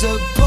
disappear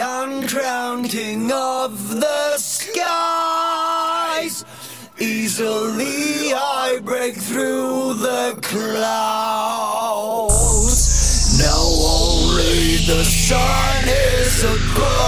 young crown king of the skies. Easily I break through the clouds. Now only the sun is above.